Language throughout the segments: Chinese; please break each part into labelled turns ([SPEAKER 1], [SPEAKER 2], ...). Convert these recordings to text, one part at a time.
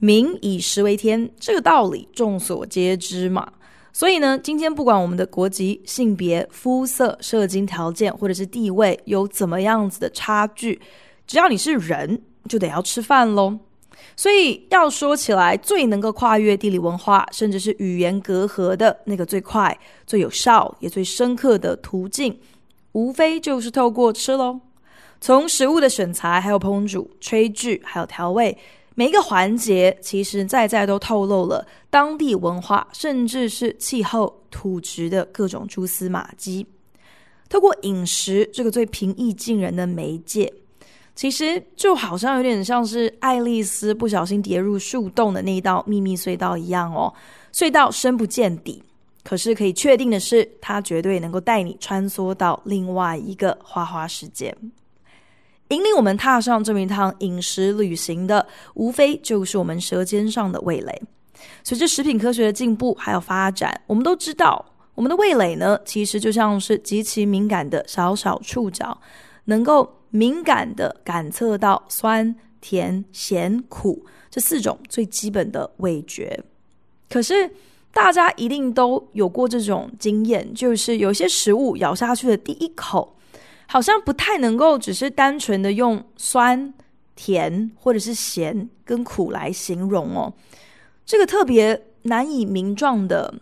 [SPEAKER 1] 民以食为天，这个道理众所皆知嘛。所以呢，今天不管我们的国籍、性别、肤色、社经条件或者是地位有怎么样子的差距，只要你是人，就得要吃饭喽。所以要说起来，最能够跨越地理文化，甚至是语言隔阂的那个最快、最有效也最深刻的途径，无非就是透过吃喽。从食物的选材，还有烹煮、炊具，还有调味。每一个环节，其实在在都透露了当地文化，甚至是气候、土质的各种蛛丝马迹。透过饮食这个最平易近人的媒介，其实就好像有点像是爱丽丝不小心跌入树洞的那一道秘密隧道一样哦。隧道深不见底，可是可以确定的是，它绝对能够带你穿梭到另外一个花花世界。引领我们踏上这么一趟饮食旅行的，无非就是我们舌尖上的味蕾。随着食品科学的进步还有发展，我们都知道，我们的味蕾呢，其实就像是极其敏感的小小触角，能够敏感地感测到酸、甜、咸、苦这四种最基本的味觉。可是，大家一定都有过这种经验，就是有些食物咬下去的第一口，好像不太能够只是单纯的用酸、甜或者是咸跟苦来形容哦。这个特别难以名状的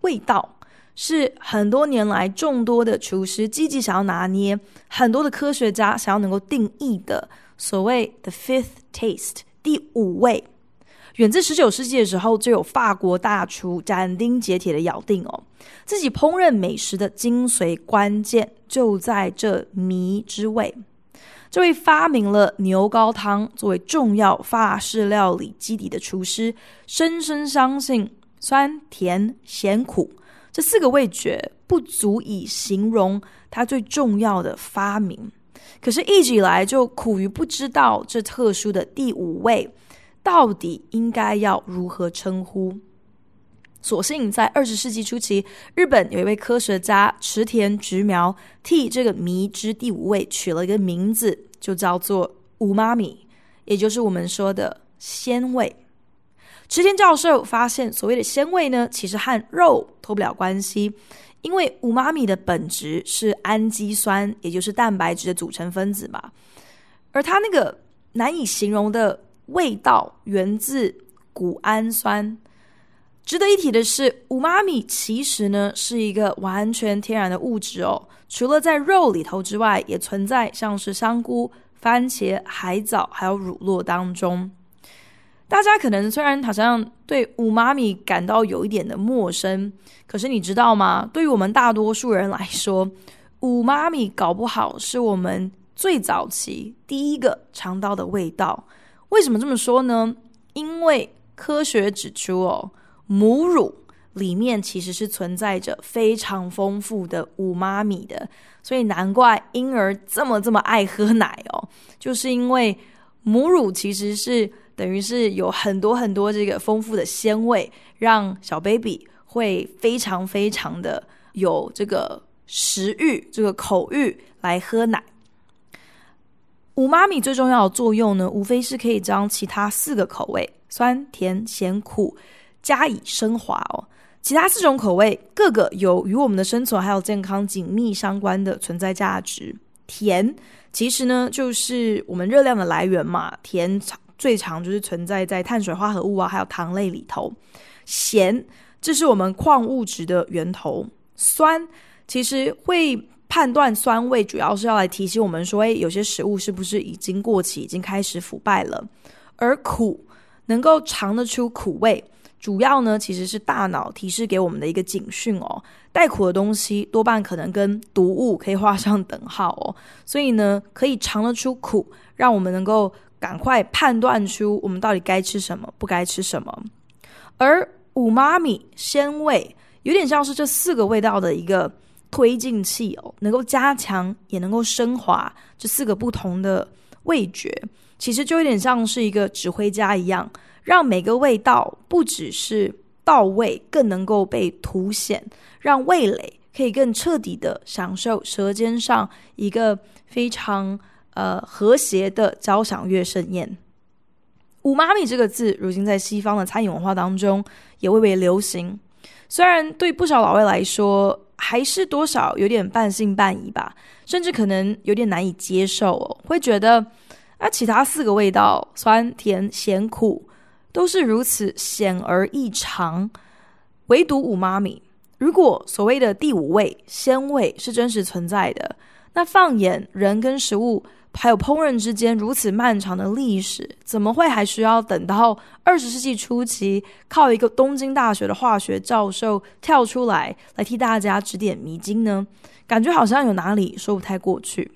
[SPEAKER 1] 味道，是很多年来众多的厨师积极想要拿捏，很多的科学家想要能够定义的所谓 the fifth taste 第五味。远自十九世纪的时候，就有法国大厨斩钉截铁的咬定哦，自己烹饪美食的精髓关键就在这迷之味。这位发明了牛高汤作为重要法式料理基底的厨师，深深相信酸、甜、咸、苦这四个味觉不足以形容他最重要的发明。可是，一直以来就苦于不知道这特殊的第五味。到底应该要如何称呼？所幸在二十世纪初期，日本有一位科学家池田直苗替这个迷之第五味取了一个名字，就叫做“五妈咪”，也就是我们说的鲜味。池田教授发现，所谓的鲜味呢，其实和肉脱不了关系，因为五妈咪的本质是氨基酸，也就是蛋白质的组成分子嘛，而它那个难以形容的。味道源自谷氨酸。值得一提的是，五妈咪其实呢是一个完全天然的物质哦。除了在肉里头之外，也存在像是香菇、番茄、海藻还有乳酪当中。大家可能虽然好像对五妈咪感到有一点的陌生，可是你知道吗？对于我们大多数人来说，五妈咪搞不好是我们最早期第一个尝到的味道。为什么这么说呢？因为科学指出哦，母乳里面其实是存在着非常丰富的五妈咪的，所以难怪婴儿这么这么爱喝奶哦，就是因为母乳其实是等于是有很多很多这个丰富的鲜味，让小 baby 会非常非常的有这个食欲、这个口欲来喝奶。五妈咪最重要的作用呢，无非是可以将其他四个口味酸、甜、咸、苦加以升华哦。其他四种口味各个有与我们的生存还有健康紧密相关的存在价值。甜其实呢，就是我们热量的来源嘛，甜最常就是存在在碳水化合物啊，还有糖类里头。咸这是我们矿物质的源头。酸其实会。判断酸味主要是要来提醒我们说，诶，有些食物是不是已经过期，已经开始腐败了？而苦能够尝得出苦味，主要呢其实是大脑提示给我们的一个警讯哦。带苦的东西多半可能跟毒物可以画上等号哦，所以呢可以尝得出苦，让我们能够赶快判断出我们到底该吃什么，不该吃什么。而五妈咪鲜味，有点像是这四个味道的一个推进器哦，能够加强也能够升华这四个不同的味觉。其实就有点像是一个指挥家一样，让每个味道不只是到位，更能够被凸显，让味蕾可以更彻底的享受舌尖上一个非常呃和谐的交响乐盛宴。五妈咪这个字，如今在西方的餐饮文化当中也蔚为流行，虽然对不少老外来说，还是多少有点半信半疑吧，甚至可能有点难以接受哦，会觉得。那其他四个味道，酸甜咸苦，都是如此显而易常，唯独五妈咪。如果所谓的第五味鲜味是真实存在的，那放眼人跟食物还有烹饪之间如此漫长的历史，怎么会还需要等到二十世纪初期，靠一个东京大学的化学教授跳出来来替大家指点迷津呢？感觉好像有哪里说不太过去。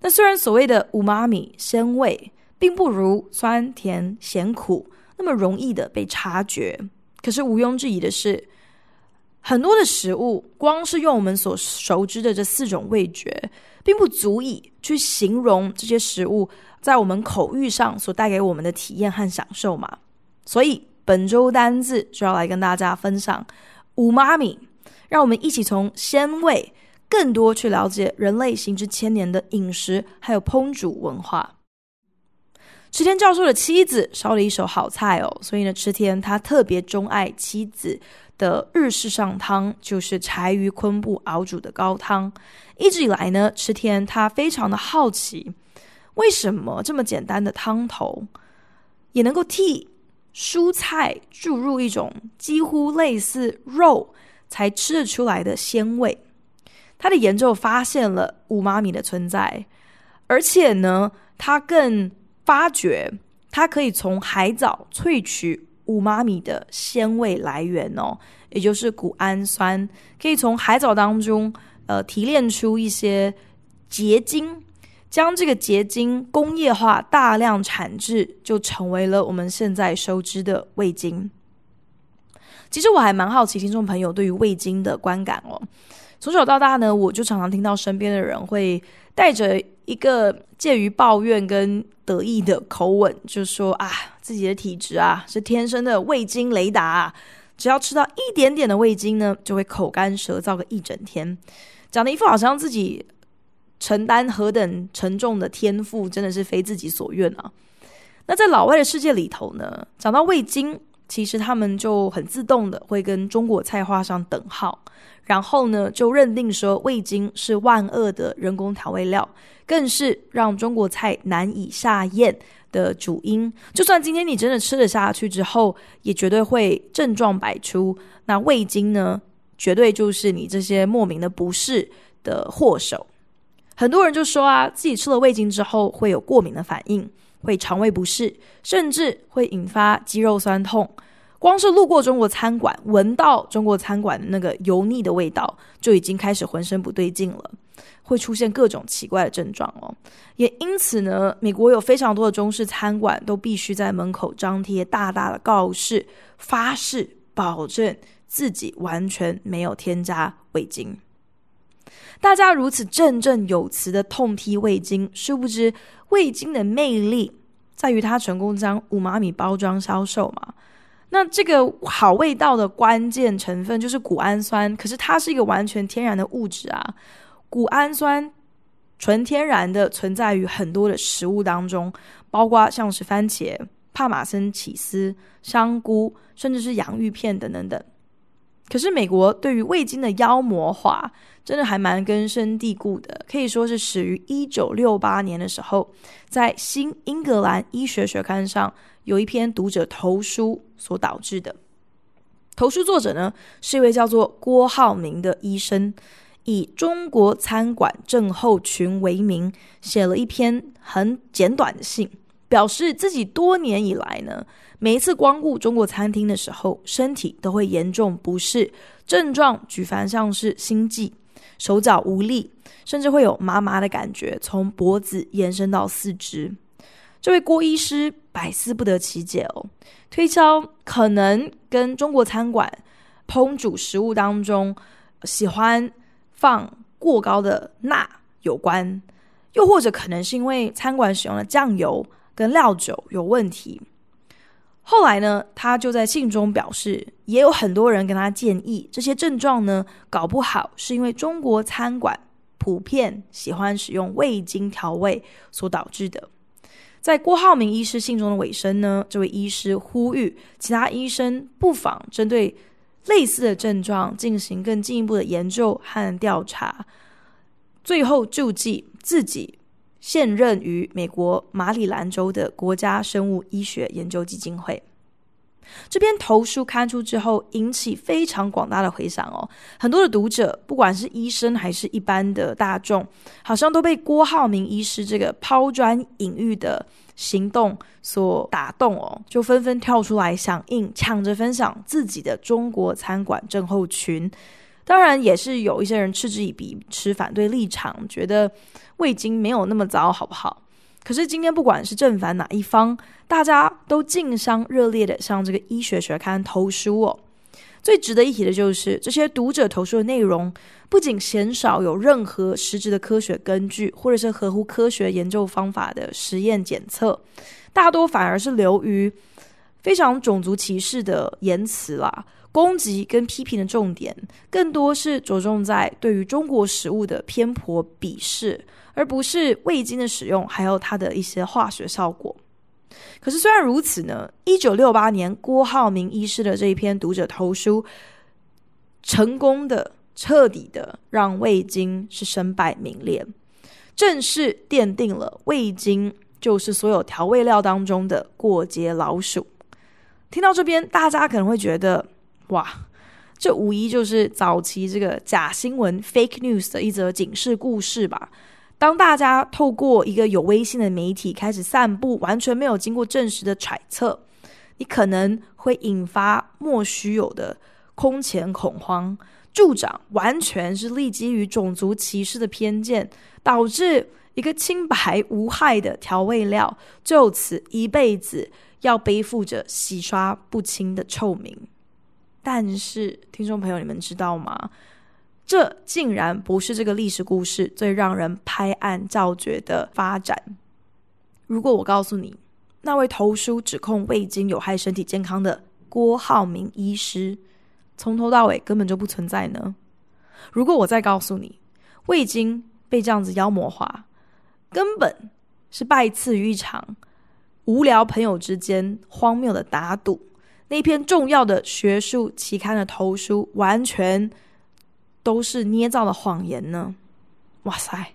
[SPEAKER 1] 那虽然所谓的五妈咪鲜味并不如酸甜咸苦那么容易的被察觉，可是毋庸置疑的是，很多的食物光是用我们所熟知的这四种味觉，并不足以去形容这些食物在我们口欲上所带给我们的体验和享受嘛。所以本周单字就要来跟大家分享五妈咪，让我们一起从鲜味。更多去了解人类行之千年的饮食，还有烹煮文化。池田教授的妻子烧了一手好菜哦，所以呢，池田他特别钟爱妻子的日式上汤，就是柴鱼昆布熬煮的高汤。一直以来呢，池田他非常的好奇，为什么这么简单的汤头，也能够替蔬菜注入一种几乎类似肉才吃得出来的鲜味。他的研究发现了五妈咪的存在，而且呢，他更发觉他可以从海藻萃取五妈咪的鲜味来源哦，也就是谷氨酸，可以从海藻当中呃提炼出一些结晶，将这个结晶工业化大量产制，就成为了我们现在熟知的味精。其实我还蛮好奇听众朋友对于味精的观感哦。从小到大呢，我就常常听到身边的人会带着一个介于抱怨跟得意的口吻，就说啊，自己的体质啊是天生的味精雷达，只要吃到一点点的味精呢，就会口干舌燥个一整天，讲的一副好像自己承担何等沉重的天赋，真的是非自己所愿啊。那在老外的世界里头呢，讲到味精，其实他们就很自动的会跟中国菜画上等号。然后呢，就认定说味精是万恶的人工调味料，更是让中国菜难以下咽的主因。就算今天你真的吃了下去之后，也绝对会症状百出。那味精呢，绝对就是你这些莫名的不适的祸首。很多人就说啊，自己吃了味精之后会有过敏的反应，会肠胃不适，甚至会引发肌肉酸痛。光是路过中国餐馆，闻到中国餐馆的那个油腻的味道，就已经开始浑身不对劲了，会出现各种奇怪的症状哦。也因此呢，美国有非常多的中式餐馆都必须在门口张贴大大的告示，发誓保证自己完全没有添加味精。大家如此振振有词的痛批味精，殊不知味精的魅力在于它成功将五妈米包装销售嘛。那这个好味道的关键成分就是谷氨酸，可是它是一个完全天然的物质啊。谷氨酸纯天然的存在于很多的食物当中，包括像是番茄、帕玛森起司、香菇，甚至是洋芋片等等等。可是美国对于味精的妖魔化，真的还蛮根深蒂固的，可以说是始于一九六八年的时候，在《新英格兰医学学刊》上。有一篇读者投书所导致的。投书作者呢，是一位叫做郭浩明的医生，以中国餐馆症候群为名，写了一篇很简短的信，表示自己多年以来呢，每一次光顾中国餐厅的时候，身体都会严重不适，症状举凡像是心悸、手脚无力，甚至会有麻麻的感觉，从脖子延伸到四肢。这位郭医师百思不得其解哦，推敲可能跟中国餐馆烹煮食物当中喜欢放过高的钠有关，又或者可能是因为餐馆使用的酱油跟料酒有问题。后来呢，他就在信中表示，也有很多人跟他建议，这些症状呢，搞不好是因为中国餐馆普遍喜欢使用味精调味所导致的。在郭浩明医师信中的尾声呢，这位医师呼吁其他医生不妨针对类似的症状进行更进一步的研究和调查。最后救济自己现任于美国马里兰州的国家生物医学研究基金会。这篇投书刊出之后，引起非常广大的回响哦。很多的读者，不管是医生还是一般的大众，好像都被郭浩明医师这个抛砖引玉的行动所打动哦，就纷纷跳出来响应，抢着分享自己的中国餐馆症候群。当然，也是有一些人嗤之以鼻，持反对立场，觉得味精没有那么糟，好不好？可是今天，不管是正反哪一方，大家都竞相热烈的向这个医学学刊投书哦。最值得一提的就是，这些读者投书的内容不仅鲜少有任何实质的科学根据，或者是合乎科学研究方法的实验检测，大多反而是流于非常种族歧视的言辞啦。攻击跟批评的重点，更多是着重在对于中国食物的偏颇鄙视，而不是味精的使用，还有它的一些化学效果。可是虽然如此呢，一九六八年郭浩明医师的这一篇读者投书，成功的、彻底的让味精是身败名裂，正式奠定了味精就是所有调味料当中的过街老鼠。听到这边，大家可能会觉得。哇，这无疑就是早期这个假新闻 （fake news） 的一则警示故事吧。当大家透过一个有威信的媒体开始散布完全没有经过证实的揣测，你可能会引发莫须有的空前恐慌，助长完全是立基于种族歧视的偏见，导致一个清白无害的调味料就此一辈子要背负着洗刷不清的臭名。但是，听众朋友，你们知道吗？这竟然不是这个历史故事最让人拍案叫绝的发展。如果我告诉你，那位投书指控味精有害身体健康的郭浩明医师，从头到尾根本就不存在呢？如果我再告诉你，味精被这样子妖魔化，根本是拜赐于一场无聊朋友之间荒谬的打赌。那篇重要的学术期刊的投书，完全都是捏造的谎言呢！哇塞，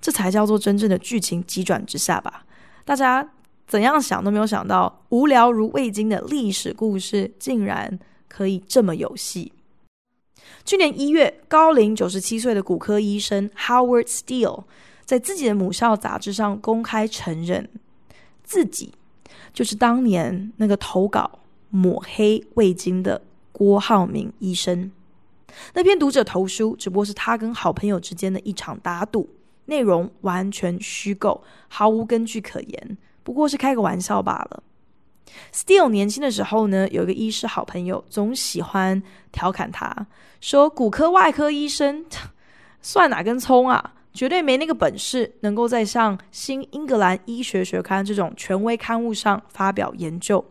[SPEAKER 1] 这才叫做真正的剧情急转直下吧？大家怎样想都没有想到，无聊如味精的历史故事，竟然可以这么有戏。去年一月，高龄九十七岁的骨科医生 Howard Steele 在自己的母校杂志上公开承认，自己就是当年那个投稿。抹黑味精的郭浩明医生，那篇读者投书只不过是他跟好朋友之间的一场打赌，内容完全虚构，毫无根据可言，不过是开个玩笑罢了。Still 年轻的时候呢，有一个医师好朋友，总喜欢调侃他，说骨科外科医生 算哪根葱啊，绝对没那个本事，能够在像《新英格兰医学学刊》这种权威刊物上发表研究。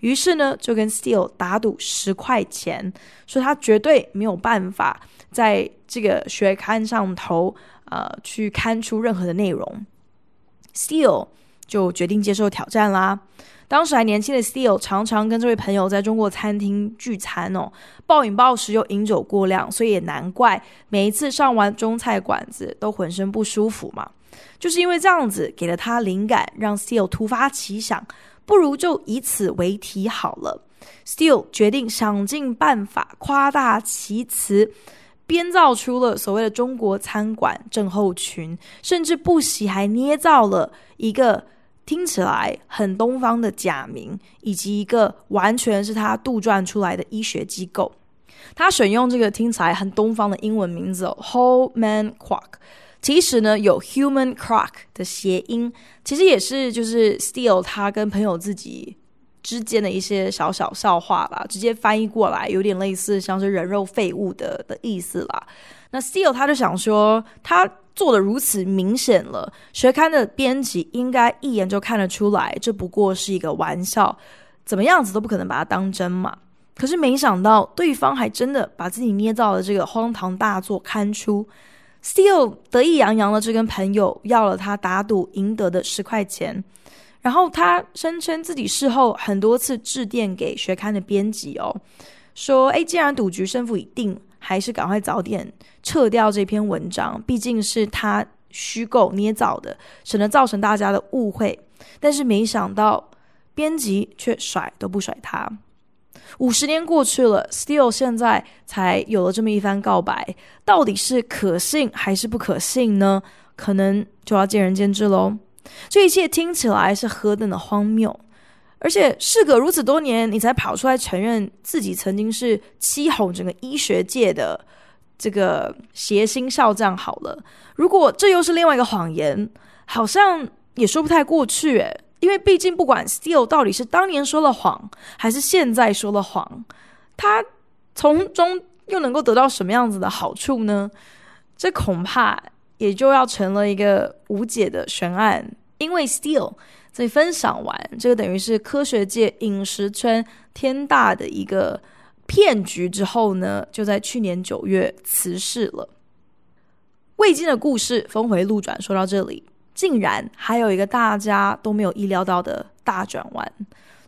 [SPEAKER 1] 于是呢，就跟 Steel 打赌十块钱，说他绝对没有办法在这个学刊上头，呃，去刊出任何的内容。Steel 就决定接受挑战啦。当时还年轻的 Steel 常常跟这位朋友在中国餐厅聚餐哦，暴饮暴食又饮酒过量，所以也难怪每一次上完中菜馆子都浑身不舒服嘛。就是因为这样子给了他灵感，让 Steel 突发奇想。不如就以此为题好了。Still 决定想尽办法夸大其词，编造出了所谓的中国餐馆症候群，甚至不惜还捏造了一个听起来很东方的假名，以及一个完全是他杜撰出来的医学机构。他选用这个听起来很东方的英文名字 Whole Man Quack。其实呢有 human crock 的谐音，其实也是就是 steel 他跟朋友自己之间的一些小小笑话吧，直接翻译过来有点类似像是人肉废物的的意思啦。那 steel 他就想说，他做的如此明显了，学刊的编辑应该一眼就看得出来，这不过是一个玩笑，怎么样子都不可能把它当真嘛。可是没想到，对方还真的把自己捏造的这个荒唐大作刊出。Steele 得意洋洋的就跟朋友要了他打赌赢得的十块钱，然后他声称自己事后很多次致电给学刊的编辑哦，说：“哎，既然赌局胜负已定，还是赶快早点撤掉这篇文章，毕竟是他虚构捏造的，省得造成大家的误会。”但是没想到，编辑却甩都不甩他。五十年过去了，Still 现在才有了这么一番告白，到底是可信还是不可信呢？可能就要见仁见智喽。这一切听起来是何等的荒谬，而且事隔如此多年，你才跑出来承认自己曾经是欺哄整个医学界的这个谐星少将。好了，如果这又是另外一个谎言，好像也说不太过去诶。因为毕竟，不管 Steele 到底是当年说了谎，还是现在说了谎，他从中又能够得到什么样子的好处呢？这恐怕也就要成了一个无解的悬案。因为 Steele 在分享完这个等于是科学界饮食圈天大的一个骗局之后呢，就在去年九月辞世了。未经的故事峰回路转，说到这里。竟然还有一个大家都没有意料到的大转弯，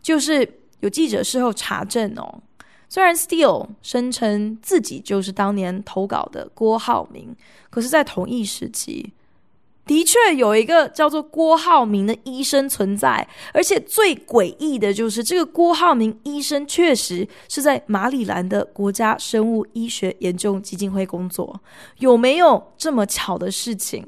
[SPEAKER 1] 就是有记者事后查证哦。虽然 Steele 声称自己就是当年投稿的郭浩明，可是，在同一时期，的确有一个叫做郭浩明的医生存在。而且最诡异的就是，这个郭浩明医生确实是在马里兰的国家生物医学研究基金会工作。有没有这么巧的事情？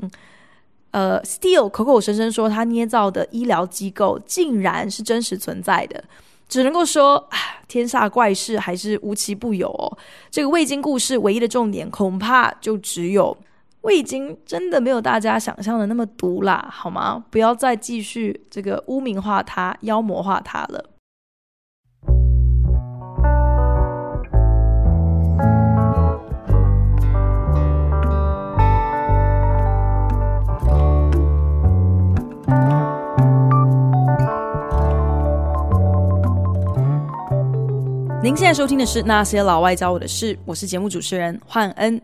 [SPEAKER 1] 呃，Steele 口口声声说他捏造的医疗机构竟然是真实存在的，只能够说啊，天下怪事还是无奇不有哦。这个未经故事唯一的重点，恐怕就只有未经真的没有大家想象的那么毒辣，好吗？不要再继续这个污名化他、妖魔化他了。您现在收听的是《那些老外教我的事》，我是节目主持人焕恩。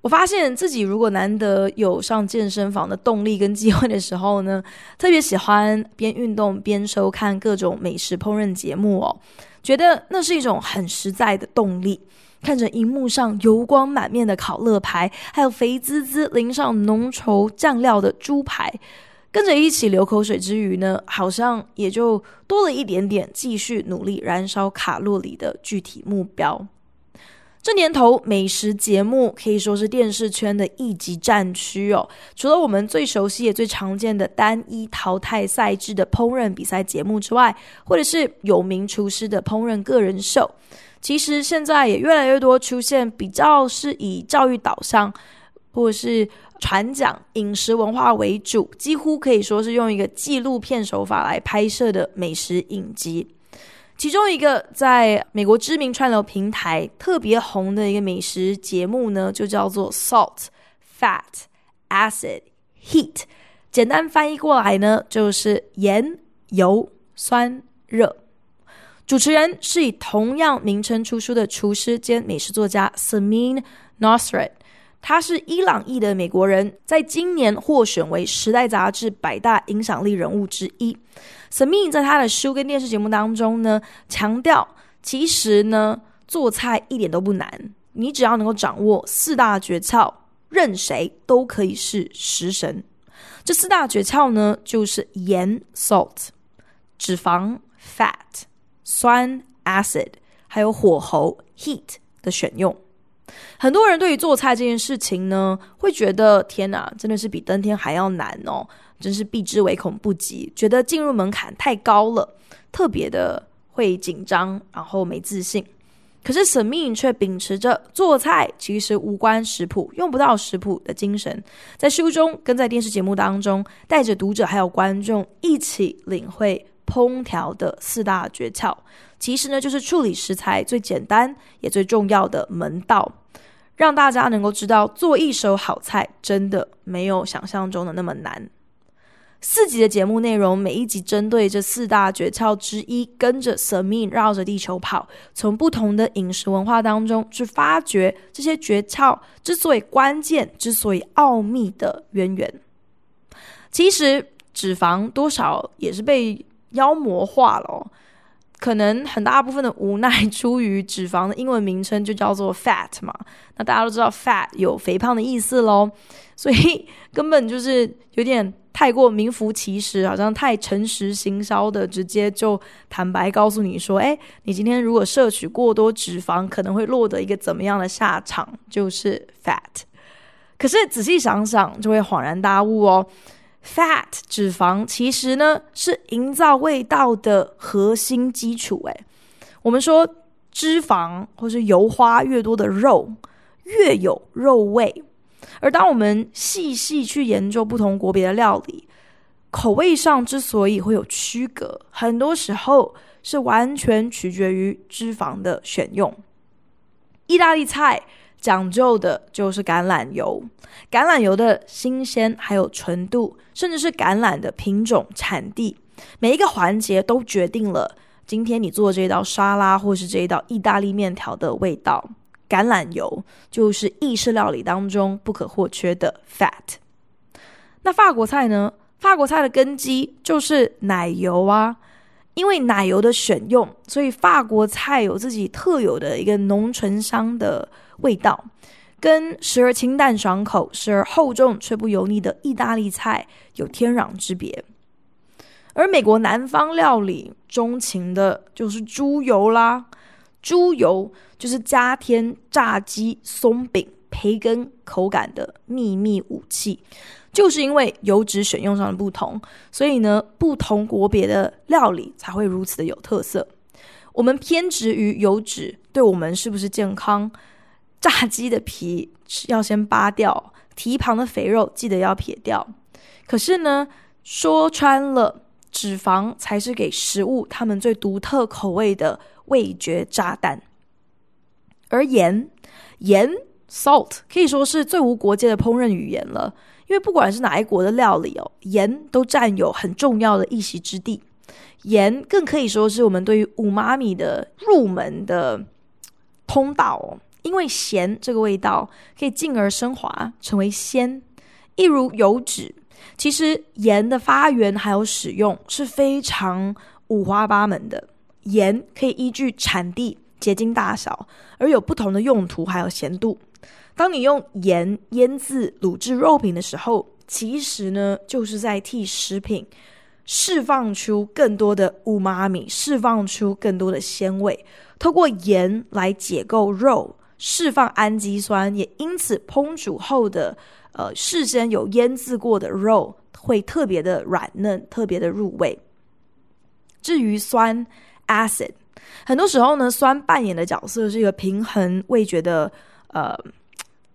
[SPEAKER 1] 我发现自己如果难得有上健身房的动力跟机会的时候呢，特别喜欢边运动边收看各种美食烹饪节目哦，觉得那是一种很实在的动力。看着荧幕上油光满面的烤乐排，还有肥滋滋淋上浓稠酱料的猪排。跟着一起流口水之余呢，好像也就多了一点点继续努力燃烧卡路里的具体目标。这年头，美食节目可以说是电视圈的一级战区哦。除了我们最熟悉也最常见的单一淘汰赛制的烹饪比赛节目之外，或者是有名厨师的烹饪个人秀，其实现在也越来越多出现比较是以教育导向，或是。传讲饮食文化为主，几乎可以说是用一个纪录片手法来拍摄的美食影集。其中一个在美国知名串流平台特别红的一个美食节目呢，就叫做 Salt, Fat, Acid, Heat。简单翻译过来呢，就是盐、油、酸、热。主持人是以同样名称出书的厨师兼美食作家 Samin Nosrat。他是伊朗裔的美国人，在今年获选为《时代》杂志百大影响力人物之一。Samin 在他的书跟电视节目当中呢，强调其实呢，做菜一点都不难，你只要能够掌握四大诀窍，任谁都可以是食神。这四大诀窍呢，就是盐 （salt）、脂肪 （fat）、酸 （acid） 还有火候 （heat） 的选用。很多人对于做菜这件事情呢，会觉得天哪，真的是比登天还要难哦，真是避之唯恐不及，觉得进入门槛太高了，特别的会紧张，然后没自信。可是沈命却秉持着做菜其实无关食谱、用不到食谱的精神，在书中跟在电视节目当中，带着读者还有观众一起领会烹调的四大诀窍。其实呢，就是处理食材最简单也最重要的门道，让大家能够知道做一手好菜真的没有想象中的那么难。四集的节目内容，每一集针对这四大诀窍之一，跟着神秘绕着地球跑，从不同的饮食文化当中去发掘这些诀窍之所以关键、之所以奥秘的渊源。其实脂肪多少也是被妖魔化了。可能很大部分的无奈出于脂肪的英文名称就叫做 fat 嘛，那大家都知道 fat 有肥胖的意思喽，所以根本就是有点太过名副其实，好像太诚实行销的，直接就坦白告诉你说，诶，你今天如果摄取过多脂肪，可能会落得一个怎么样的下场，就是 fat。可是仔细想想，就会恍然大悟哦。Fat 脂肪其实呢是营造味道的核心基础。诶，我们说脂肪或是油花越多的肉越有肉味，而当我们细细去研究不同国别的料理，口味上之所以会有区隔，很多时候是完全取决于脂肪的选用。意大利菜。讲究的就是橄榄油，橄榄油的新鲜还有纯度，甚至是橄榄的品种、产地，每一个环节都决定了今天你做这一道沙拉或是这一道意大利面条的味道。橄榄油就是意式料理当中不可或缺的 fat。那法国菜呢？法国菜的根基就是奶油啊，因为奶油的选用，所以法国菜有自己特有的一个浓醇香的。味道跟时而清淡爽口、时而厚重却不油腻的意大利菜有天壤之别，而美国南方料理钟情的就是猪油啦。猪油就是加添炸鸡、松饼、培根口感的秘密武器。就是因为油脂选用上的不同，所以呢，不同国别的料理才会如此的有特色。我们偏执于油脂对我们是不是健康？炸鸡的皮要先扒掉，蹄旁的肥肉记得要撇掉。可是呢，说穿了，脂肪才是给食物它们最独特口味的味觉炸弹。而盐，盐 （salt） 可以说是最无国界的烹饪语言了，因为不管是哪一国的料理哦，盐都占有很重要的一席之地。盐更可以说是我们对于五妈咪的入门的通道。因为咸这个味道可以进而升华成为鲜，一如油脂。其实盐的发源还有使用是非常五花八门的。盐可以依据产地、结晶大小而有不同的用途，还有咸度。当你用盐腌制卤制肉品的时候，其实呢就是在替食品释放出更多的乌妈米，释放出更多的鲜味。透过盐来解构肉。释放氨基酸，也因此烹煮后的呃事先有腌制过的肉会特别的软嫩，特别的入味。至于酸 acid，很多时候呢，酸扮演的角色是一个平衡味觉的呃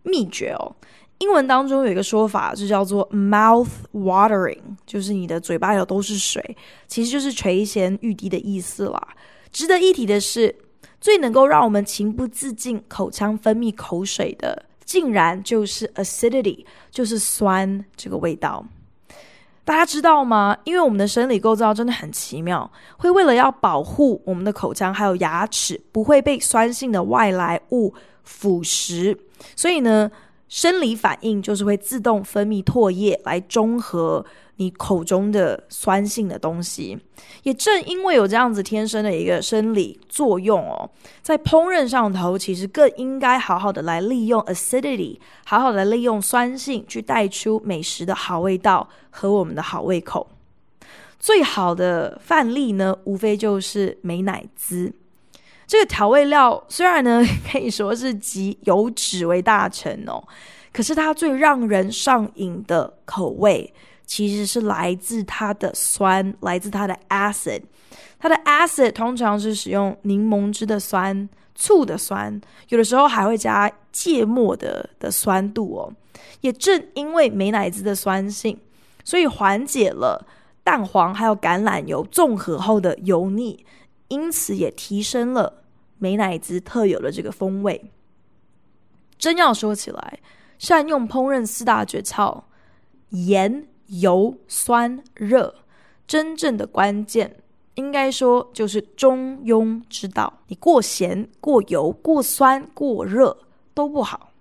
[SPEAKER 1] 秘诀哦。英文当中有一个说法，就叫做 mouth watering，就是你的嘴巴里都是水，其实就是垂涎欲滴的意思啦。值得一提的是。最能够让我们情不自禁口腔分泌口水的，竟然就是 acidity，就是酸这个味道。大家知道吗？因为我们的生理构造真的很奇妙，会为了要保护我们的口腔还有牙齿不会被酸性的外来物腐蚀，所以呢，生理反应就是会自动分泌唾液来中和。你口中的酸性的东西，也正因为有这样子天生的一个生理作用哦，在烹饪上头，其实更应该好好的来利用 acidity，好好的利用酸性去带出美食的好味道和我们的好胃口。最好的范例呢，无非就是美乃滋这个调味料，虽然呢 可以说是集油脂为大成哦，可是它最让人上瘾的口味。其实是来自它的酸，来自它的 acid。它的 acid 通常是使用柠檬汁的酸醋的酸，有的时候还会加芥末的的酸度哦。也正因为美乃滋的酸性，所以缓解了蛋黄还有橄榄油综合后的油腻，因此也提升了美乃滋特有的这个风味。真要说起来，善用烹饪四大诀窍：盐、油、酸、热，真正的关键。应该说就是中庸之道，你过咸、过油、过酸、过热都不好。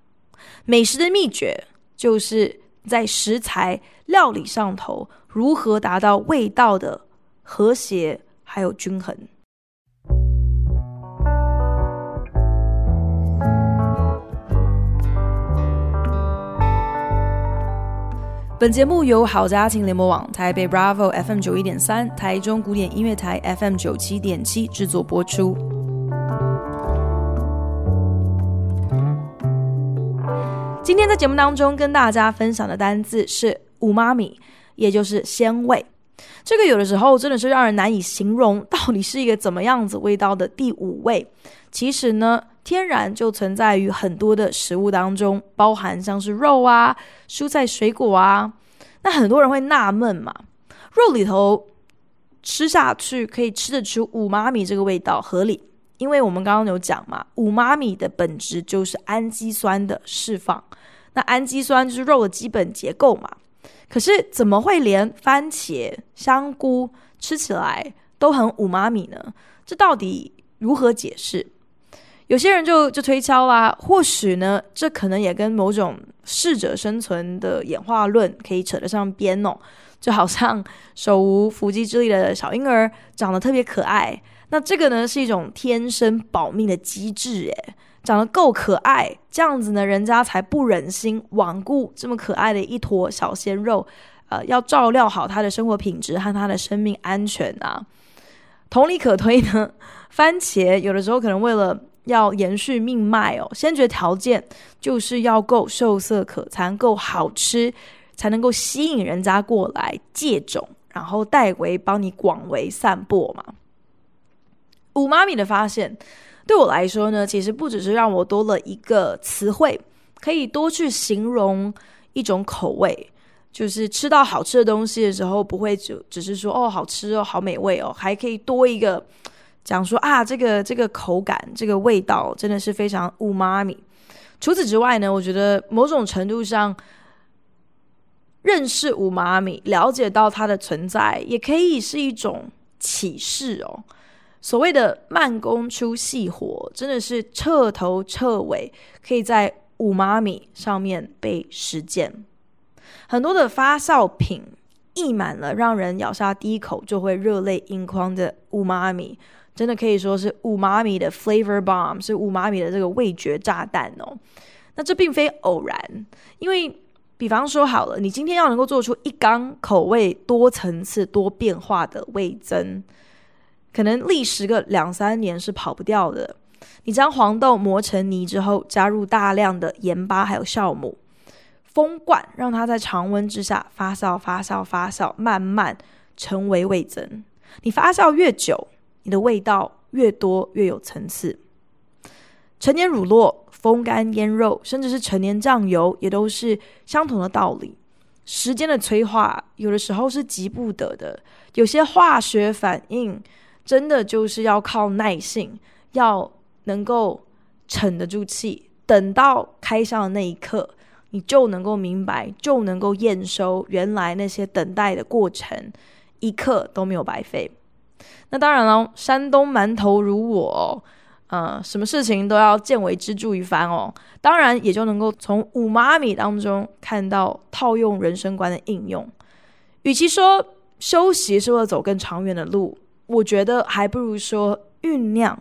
[SPEAKER 1] 美食的秘诀就是在食材料理上头，如何达到味道的和谐还有均衡。本节目由好家庭联播网、台北 Bravo FM 九一点三、台中古典音乐台 FM 九七点七制作播出。今天在节目当中跟大家分享的单字是“五妈咪”，也就是鲜味。这个有的时候真的是让人难以形容，到底是一个怎么样子味道的第五味。其实呢，天然就存在于很多的食物当中，包含像是肉啊、蔬菜、水果啊。那很多人会纳闷嘛，肉里头吃下去可以吃得出五妈咪这个味道，合理？因为我们刚刚有讲嘛，五妈咪的本质就是氨基酸的释放。那氨基酸就是肉的基本结构嘛。可是怎么会连番茄、香菇吃起来都很五妈咪呢？这到底如何解释？有些人就就推敲啦，或许呢，这可能也跟某种适者生存的演化论可以扯得上边哦。就好像手无缚鸡之力的小婴儿长得特别可爱，那这个呢是一种天生保命的机制，诶，长得够可爱，这样子呢，人家才不忍心罔顾这么可爱的一坨小鲜肉，呃，要照料好他的生活品质和他的生命安全啊。同理可推呢，番茄有的时候可能为了要延续命脉哦，先决条件就是要够秀色可餐，够好吃，才能够吸引人家过来借种，然后代为帮你广为散播嘛。五妈咪的发现对我来说呢，其实不只是让我多了一个词汇，可以多去形容一种口味，就是吃到好吃的东西的时候，不会只只是说哦好吃哦好美味哦，还可以多一个。讲说啊，这个这个口感，这个味道真的是非常五妈咪。除此之外呢，我觉得某种程度上认识五妈咪，了解到它的存在，也可以是一种启示哦。所谓的慢工出细活，真的是彻头彻尾可以在五妈咪上面被实践。很多的发酵品溢满了，让人咬下第一口就会热泪盈眶的五妈咪。真的可以说是五妈咪的 flavor bomb，是五妈咪的这个味觉炸弹哦。那这并非偶然，因为比方说好了，你今天要能够做出一缸口味多层次、多变化的味增，可能历时个两三年是跑不掉的。你将黄豆磨成泥之后，加入大量的盐巴还有酵母，封罐，让它在常温之下发酵、发酵、发酵，慢慢成为味增。你发酵越久，你的味道越多越有层次，陈年乳酪、风干腌肉，甚至是陈年酱油，也都是相同的道理。时间的催化，有的时候是急不得的。有些化学反应，真的就是要靠耐性，要能够沉得住气，等到开箱的那一刻，你就能够明白，就能够验收，原来那些等待的过程，一刻都没有白费。那当然了，山东馒头如我，呃，什么事情都要见微知著一番哦。当然，也就能够从五妈咪当中看到套用人生观的应用。与其说休息是为了走更长远的路，我觉得还不如说酝酿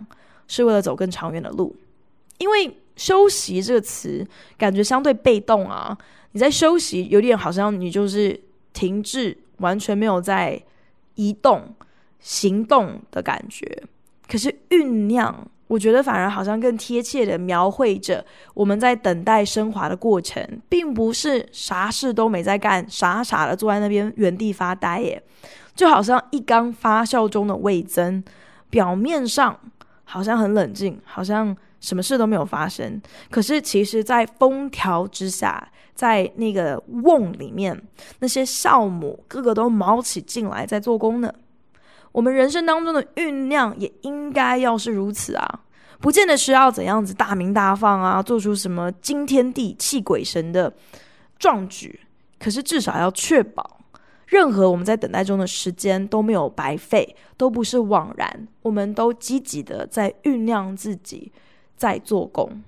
[SPEAKER 1] 是为了走更长远的路。因为休息这个词感觉相对被动啊，你在休息，有点好像你就是停滞，完全没有在移动。行动的感觉，可是酝酿，我觉得反而好像更贴切的描绘着我们在等待升华的过程，并不是啥事都没在干，傻傻的坐在那边原地发呆耶。就好像一缸发酵中的味增，表面上好像很冷静，好像什么事都没有发生。可是其实，在封条之下，在那个瓮里面，那些酵母个个都卯起劲来在做工呢。我们人生当中的酝酿也应该要是如此啊，不见得需要怎样子大鸣大放啊，做出什么惊天地泣鬼神的壮举。可是至少要确保，任何我们在等待中的时间都没有白费，都不是枉然，我们都积极的在酝酿自己，在做工。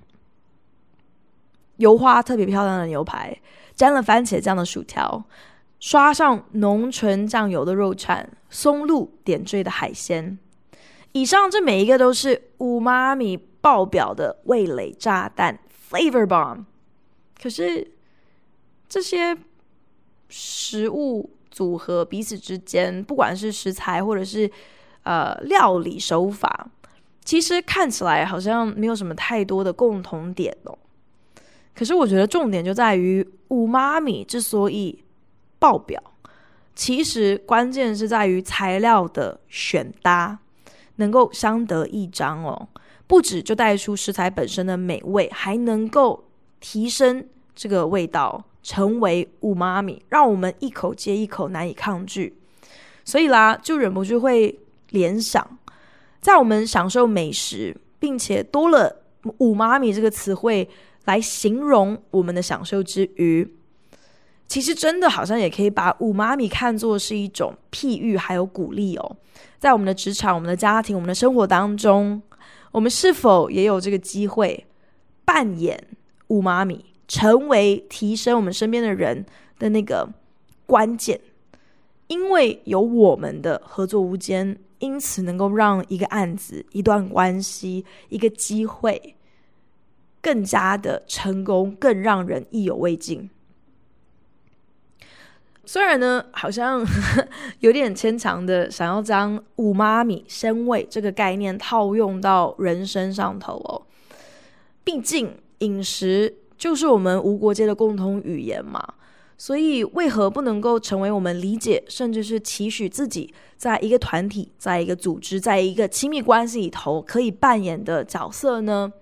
[SPEAKER 1] 油花特别漂亮的牛排，沾了番茄酱的薯条，刷上浓醇酱油的肉串，松露点缀的海鲜。以上这每一个都是五妈咪爆表的味蕾炸弹 （flavor bomb）。可是这些。食物组合彼此之间，不管是食材或者是呃料理手法，其实看起来好像没有什么太多的共同点哦。可是我觉得重点就在于五妈咪之所以爆表，其实关键是在于材料的选搭能够相得益彰哦。不止就带出食材本身的美味，还能够提升这个味道。成为五妈咪，让我们一口接一口难以抗拒，所以啦，就忍不住会联想，在我们享受美食，并且多了“五妈咪”这个词汇来形容我们的享受之余，其实真的好像也可以把“五妈咪”看作是一种譬喻，还有鼓励哦。在我们的职场、我们的家庭、我们的生活当中，我们是否也有这个机会扮演五妈咪？成为提升我们身边的人的那个关键，因为有我们的合作无间，因此能够让一个案子、一段关系、一个机会更加的成功，更让人意犹未尽。虽然呢，好像 有点牵强的，想要将“五妈咪”身位这个概念套用到人生上头哦，毕竟饮食。就是我们无国界的共同语言嘛，所以为何不能够成为我们理解，甚至是期许自己在一个团体、在一个组织、在一个亲密关系里头可以扮演的角色呢？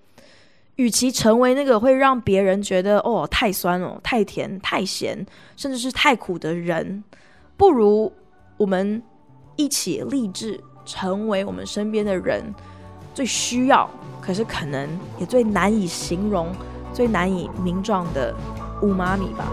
[SPEAKER 1] 与其成为那个会让别人觉得哦太酸哦、太甜、太咸，甚至是太苦的人，不如我们一起立志成为我们身边的人最需要，可是可能也最难以形容。最难以名状的五妈咪吧。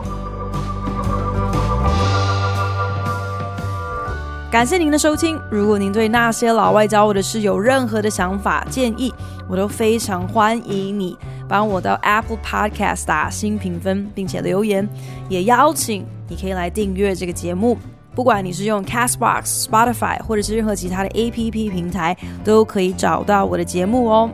[SPEAKER 1] 感谢您的收听。如果您对那些老外教我的事有任何的想法建议，我都非常欢迎你帮我到 Apple Podcast 打新评分，并且留言。也邀请你可以来订阅这个节目，不管你是用 Castbox、Spotify 或者是任何其他的 APP 平台，都可以找到我的节目哦。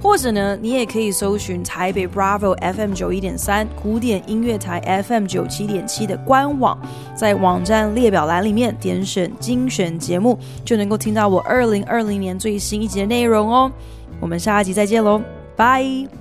[SPEAKER 1] 或者呢，你也可以搜寻台北 Bravo FM 九一点三古典音乐台 FM 九七点七的官网，在网站列表栏里面点选精选节目，就能够听到我二零二零年最新一集的内容哦。我们下一集再见喽，拜。